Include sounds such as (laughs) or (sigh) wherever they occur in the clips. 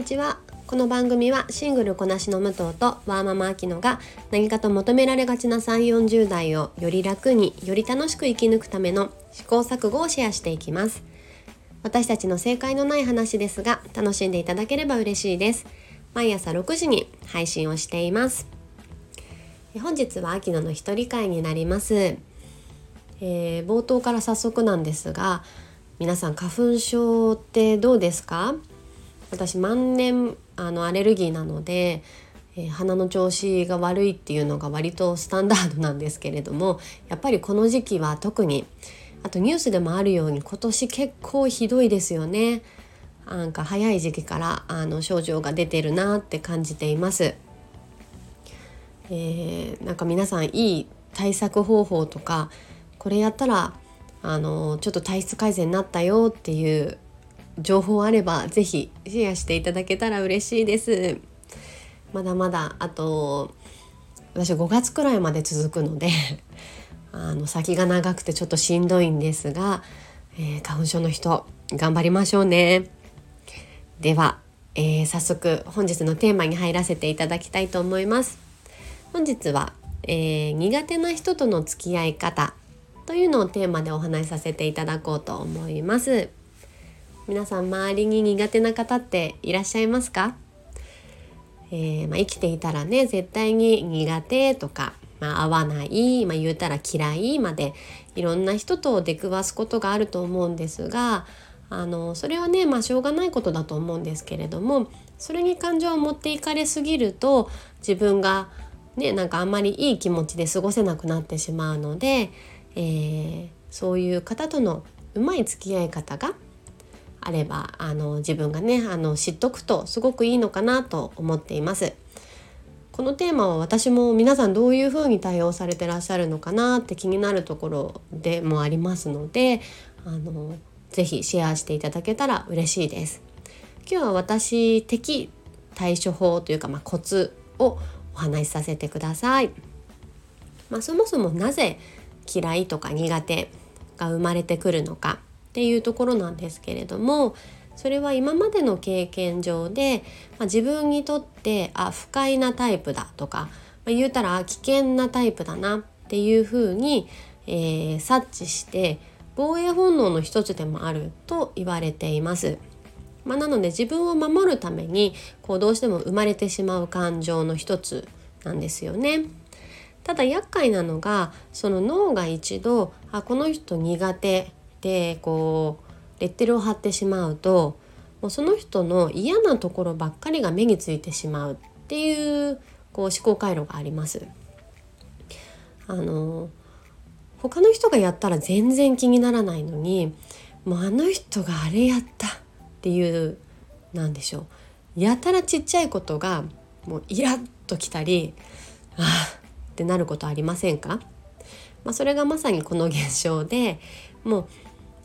にちはこの番組はシングルこなしの武藤とワーママアキノが何かと求められがちな3 4 0代をより楽により楽しく生き抜くための試行錯誤をシェアしていきます。私たちの正解のない話ですが楽しんでいただければ嬉しいです毎朝6時に配信をしています。本日は秋野の一人会になります、えー、冒頭から早速なんですが皆さん花粉症ってどうですか？私万年あのアレルギーなので、えー、鼻の調子が悪いっていうのが割とスタンダードなんですけれどもやっぱりこの時期は特にあとニュースでもあるように今年結構ひどいですよね。なんか早い時期からあの症状が出てるなって感じています。えー、なんか皆さんいい対策方法とかこれやったらあのちょっと体質改善になったよっていう情報あれば是非シェアしていただけたら嬉しいです。まだまだあと私5月くらいまで続くので (laughs) あの先が長くてちょっとしんどいんですが、えー、花粉症の人頑張りましょうね。では、えー、早速本日のテーマに入らせていただきたいと思います。本日は、えー、苦手な人との付き合い方というのをテーマでお話しさせていただこうと思います皆さん周りに苦手な方っていらっしゃいますか、えー、まあ、生きていたらね絶対に苦手とか、まあ、合わない、まあ、言うたら嫌いまでいろんな人と出くわすことがあると思うんですがあのそれはねまあしょうがないことだと思うんですけれどもそれに感情を持っていかれすぎると自分がねなんかあんまりいい気持ちで過ごせなくなってしまうのでえー、そういう方とのうまい付き合い方があればあの自分がねあの知っとくとすごくいいのかなと思っています。このテーマは私も皆さんどういうふうに対応されてらっしゃるのかなって気になるところでもありますのであのぜひシェアしていただけたら嬉しいです。今日は私的対処法というか、まあ、コツをお話しさせてください。まあ、そもそもなぜ嫌いとか苦手が生まれてくるのかっていうところなんですけれどもそれは今までの経験上で、まあ、自分にとってあ不快なタイプだとか、まあ、言うたら危険なタイプだなっていうふうに、えー、察知して防衛本能の一つでもあると言われています。まあ、なので自分を守るためにこうどうしても生まれてしまう感情の一つなんですよね。ただ厄介なのがその脳が一度あこの人苦手でこうレッテルを貼ってしまうともうその人の嫌なところばっかりが目についてしまうっていうこう思考回路があります。あの他の人がやったら全然気にならないのにもうあの人があれやったっていうなんでしょうやたらちっちゃいことがもうイラッときたりああってなることありませんか、まあ、それがまさにこの現象でもう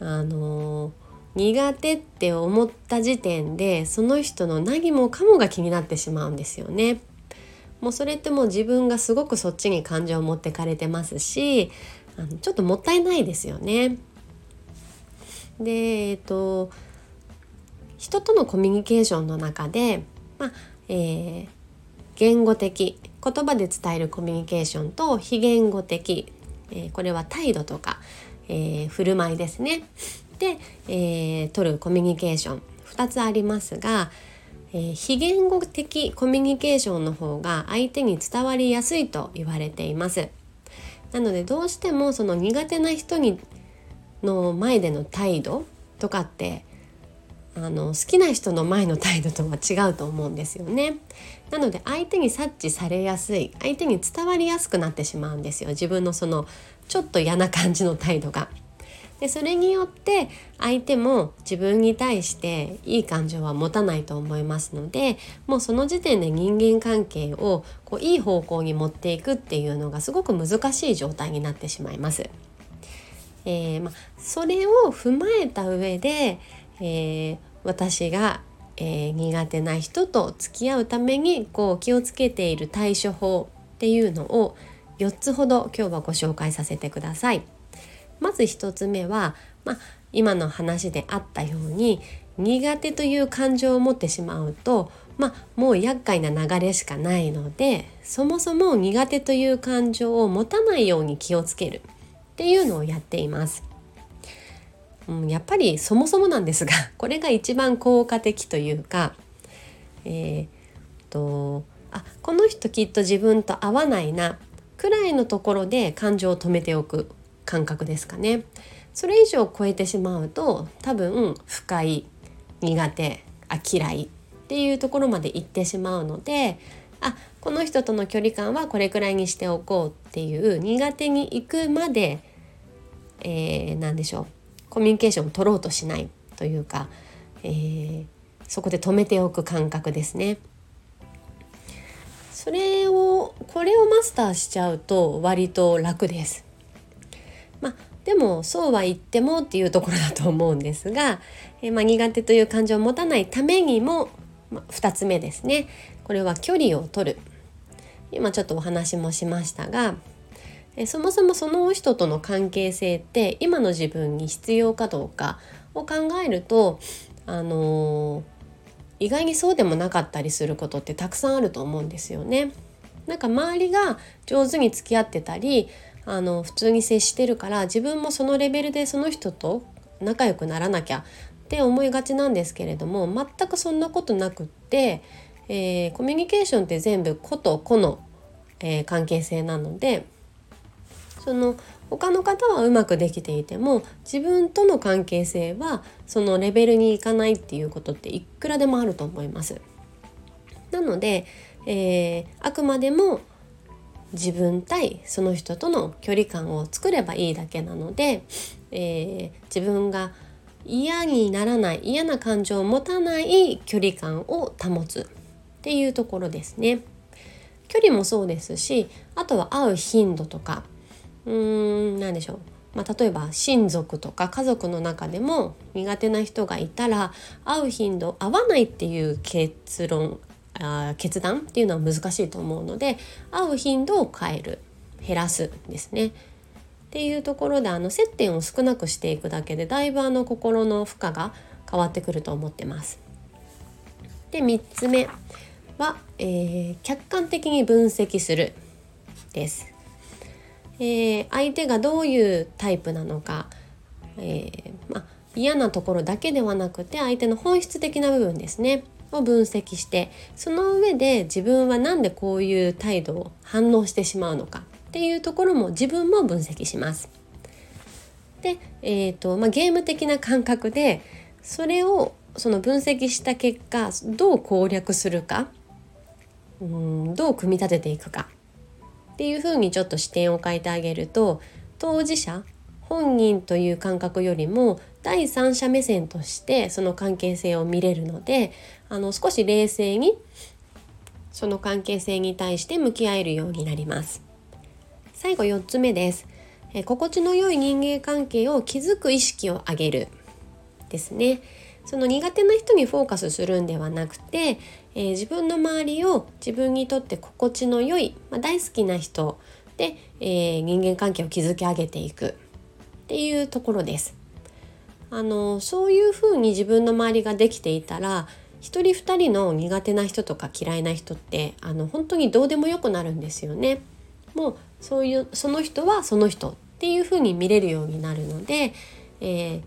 あの、苦手って思った時点でその人の何もかもが気になってしまうんですよね。もうそれってもう自分がすごくそっちに感情を持ってかれてますしあのちょっともったいないですよね。でえっと人とのコミュニケーションの中で、まあえー、言語的言葉で伝えるコミュニケーションと非言語的、えー、これは態度とか、えー、振る舞いですね。で、えー、取るコミュニケーション。2つありますが、えー、非言語的コミュニケーションの方が相手に伝わりやすいと言われています。なのでどうしてもその苦手な人にの前での態度とかってあの好きな人の前の態度とは違うと思うんですよね。なので相手に察知されやすい相手に伝わりやすくなってしまうんですよ。自分のそのちょっと嫌な感じの態度が。でそれによって相手も自分に対していい感情は持たないと思いますのでもうその時点で人間関係をこういい方向に持っていくっていうのがすごく難しい状態になってしまいます。えーま、それを踏まえた上でえー、私が、えー、苦手な人と付き合うためにこう気をつけている対処法っていうのを4つほど今日はご紹介させてください。まず1つ目は、まあ、今の話であったように苦手という感情を持ってしまうとまあもう厄介な流れしかないのでそもそも苦手という感情を持たないように気をつけるっていうのをやっています。うん、やっぱりそもそもなんですが (laughs) これが一番効果的というか、えー、とあこの人きっと自分と合わないなくらいのところで感情を止めておく感覚ですかね。それ以上超えてしまうと多分不快苦手あ嫌いっていうところまで行ってしまうのであこの人との距離感はこれくらいにしておこうっていう苦手に行くまで、えー、何でしょうコミュニケーションを取ろうとしないというか、えー、そこで止めておく感覚ですね。それをこれをマスターしちゃうと割と楽です。まあでもそうは言ってもっていうところだと思うんですが、えー、まあ、苦手という感情を持たないためにも、まあ、2つ目ですねこれは距離を取る今ちょっとお話もしましたがえそもそもその人との関係性って今の自分に必要かどうかを考えるとあのー、意外にそうでもなかったりすることってたくさんあると思うんですよね。なんか周りが上手に付き合ってたりあの普通に接してるから自分もそのレベルでその人と仲良くならなきゃって思いがちなんですけれども全くそんなことなくって、えー、コミュニケーションって全部個と個の、えー、関係性なのでその他の方はうまくできていても自分との関係性はそのレベルにいかないっていうことっていくらでもあると思います。なので、えー、あくまでも自分対その人との距離感を作ればいいだけなので、えー、自分が嫌にならない嫌な感情を持たない距離感を保つっていうところですね。距離もそうですしあとは会う頻度とかうーん何でしょう、まあ、例えば親族とか家族の中でも苦手な人がいたら会う頻度合わないっていう結論あ決断っていうのは難しいと思うので会う頻度を変える減らすですね。っていうところであの接点を少なくしていくだけでだいぶあの心の負荷が変わってくると思ってます。で3つ目は、えー、客観的に分析するです。えー、相手がどういうタイプなのか、えー、ま嫌なところだけではなくて相手の本質的な部分ですねを分析してその上で自分は何でこういう態度を反応してしまうのかっていうところも自分も分析します。で、えーとまあ、ゲーム的な感覚でそれをその分析した結果どう攻略するかうんどう組み立てていくかっていうふうにちょっと視点を変えてあげると当事者本人という感覚よりも第三者目線としてその関係性を見れるのであの少し冷静にその関係性に対して向き合えるようになります。最後4つ目です。え心地の良い人間関係を築く意識を上げるですね。その苦手な人にフォーカスするんではなくて、えー、自分の周りを自分にとって心地の良い、まあ、大好きな人で、えー、人間関係を築き上げていくっていうところですあのそういうふうに自分の周りができていたら一人二人の苦手な人とか嫌いな人ってあの本当にどうでもよくなるんですよね。もうそういうその人はその人っていうふうに見れるようになるので、えー、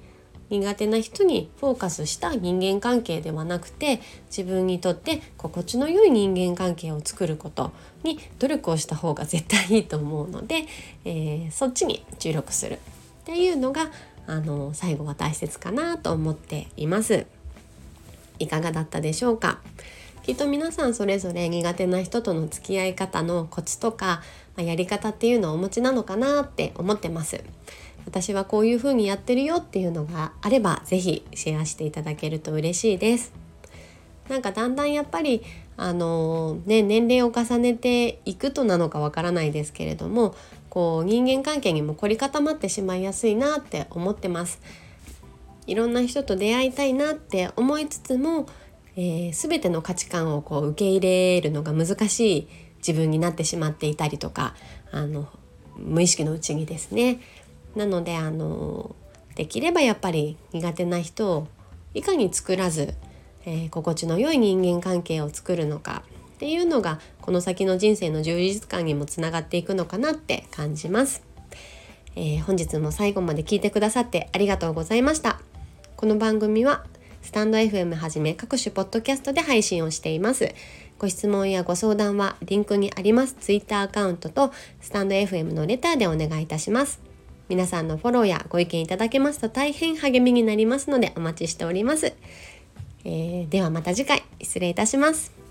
苦手な人にフォーカスした人間関係ではなくて自分にとって心地の良い人間関係を作ることに努力をした方が絶対いいと思うので、えー、そっちに注力するっていうのがあの最後は大切かなと思っています。いかがだったでしょうか？きっと皆さんそれぞれ苦手な人との付き合い方のコツとか、まあ、やり方っていうのをお持ちなのかなって思ってます。私はこういう風にやってるよっていうのがあれば是非シェアしていただけると嬉しいですなんかだんだんやっぱりあのね年齢を重ねていくとなのかわからないですけれどもこう人間関係にも凝り固まってしまいやすいなって思ってます。いろんな人と出会いたいなって思いつつも、えー、全ての価値観をこう受け入れるのが難しい自分になってしまっていたりとかあの無意識のうちにですねなのであのできればやっぱり苦手な人をいかに作らず、えー、心地の良い人間関係を作るのかっていうのがこの先の人生の充実感にもつながっていくのかなって感じます。えー、本日も最後まで聞いてくださってありがとうございました。この番組はスタンド FM はじめ各種ポッドキャストで配信をしています。ご質問やご相談はリンクにあります Twitter アカウントとスタンド FM のレターでお願いいたします。皆さんのフォローやご意見いただけますと大変励みになりますのでお待ちしております。えー、ではまた次回失礼いたします。